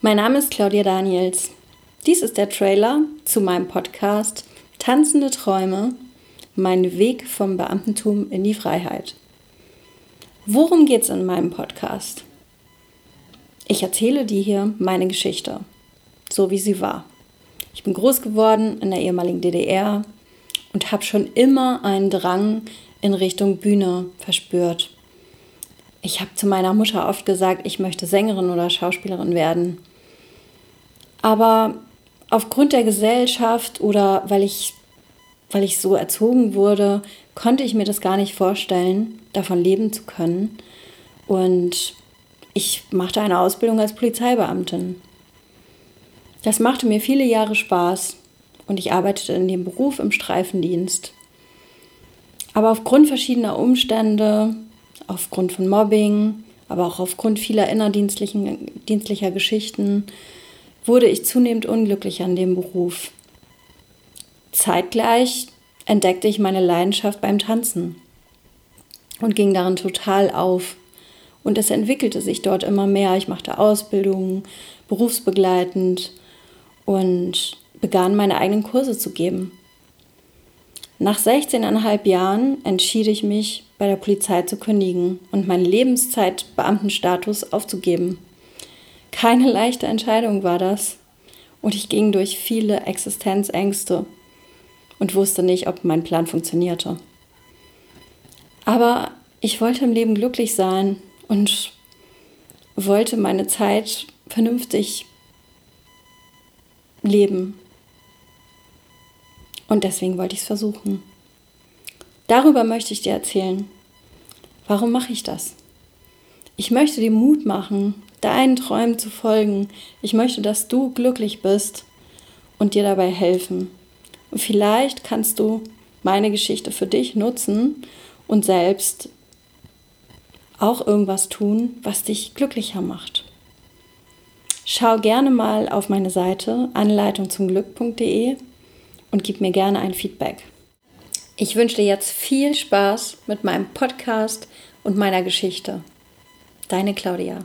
Mein Name ist Claudia Daniels. Dies ist der Trailer zu meinem Podcast Tanzende Träume, mein Weg vom Beamtentum in die Freiheit. Worum geht es in meinem Podcast? Ich erzähle dir hier meine Geschichte, so wie sie war. Ich bin groß geworden in der ehemaligen DDR und habe schon immer einen Drang in Richtung Bühne verspürt. Ich habe zu meiner Mutter oft gesagt, ich möchte Sängerin oder Schauspielerin werden. Aber aufgrund der Gesellschaft oder weil ich, weil ich so erzogen wurde, konnte ich mir das gar nicht vorstellen, davon leben zu können. Und ich machte eine Ausbildung als Polizeibeamtin. Das machte mir viele Jahre Spaß und ich arbeitete in dem Beruf im Streifendienst. Aber aufgrund verschiedener Umstände, aufgrund von Mobbing, aber auch aufgrund vieler innerdienstlicher Geschichten, wurde ich zunehmend unglücklich an dem Beruf. Zeitgleich entdeckte ich meine Leidenschaft beim Tanzen und ging darin total auf. Und es entwickelte sich dort immer mehr. Ich machte Ausbildungen, berufsbegleitend und begann meine eigenen Kurse zu geben. Nach 16,5 Jahren entschied ich mich, bei der Polizei zu kündigen und meinen Lebenszeitbeamtenstatus aufzugeben. Keine leichte Entscheidung war das. Und ich ging durch viele Existenzängste und wusste nicht, ob mein Plan funktionierte. Aber ich wollte im Leben glücklich sein und wollte meine Zeit vernünftig leben. Und deswegen wollte ich es versuchen. Darüber möchte ich dir erzählen. Warum mache ich das? Ich möchte dir Mut machen, deinen Träumen zu folgen. Ich möchte, dass du glücklich bist und dir dabei helfen. Und vielleicht kannst du meine Geschichte für dich nutzen und selbst auch irgendwas tun, was dich glücklicher macht. Schau gerne mal auf meine Seite anleitungzumglück.de und gib mir gerne ein Feedback. Ich wünsche dir jetzt viel Spaß mit meinem Podcast und meiner Geschichte. Deine Claudia.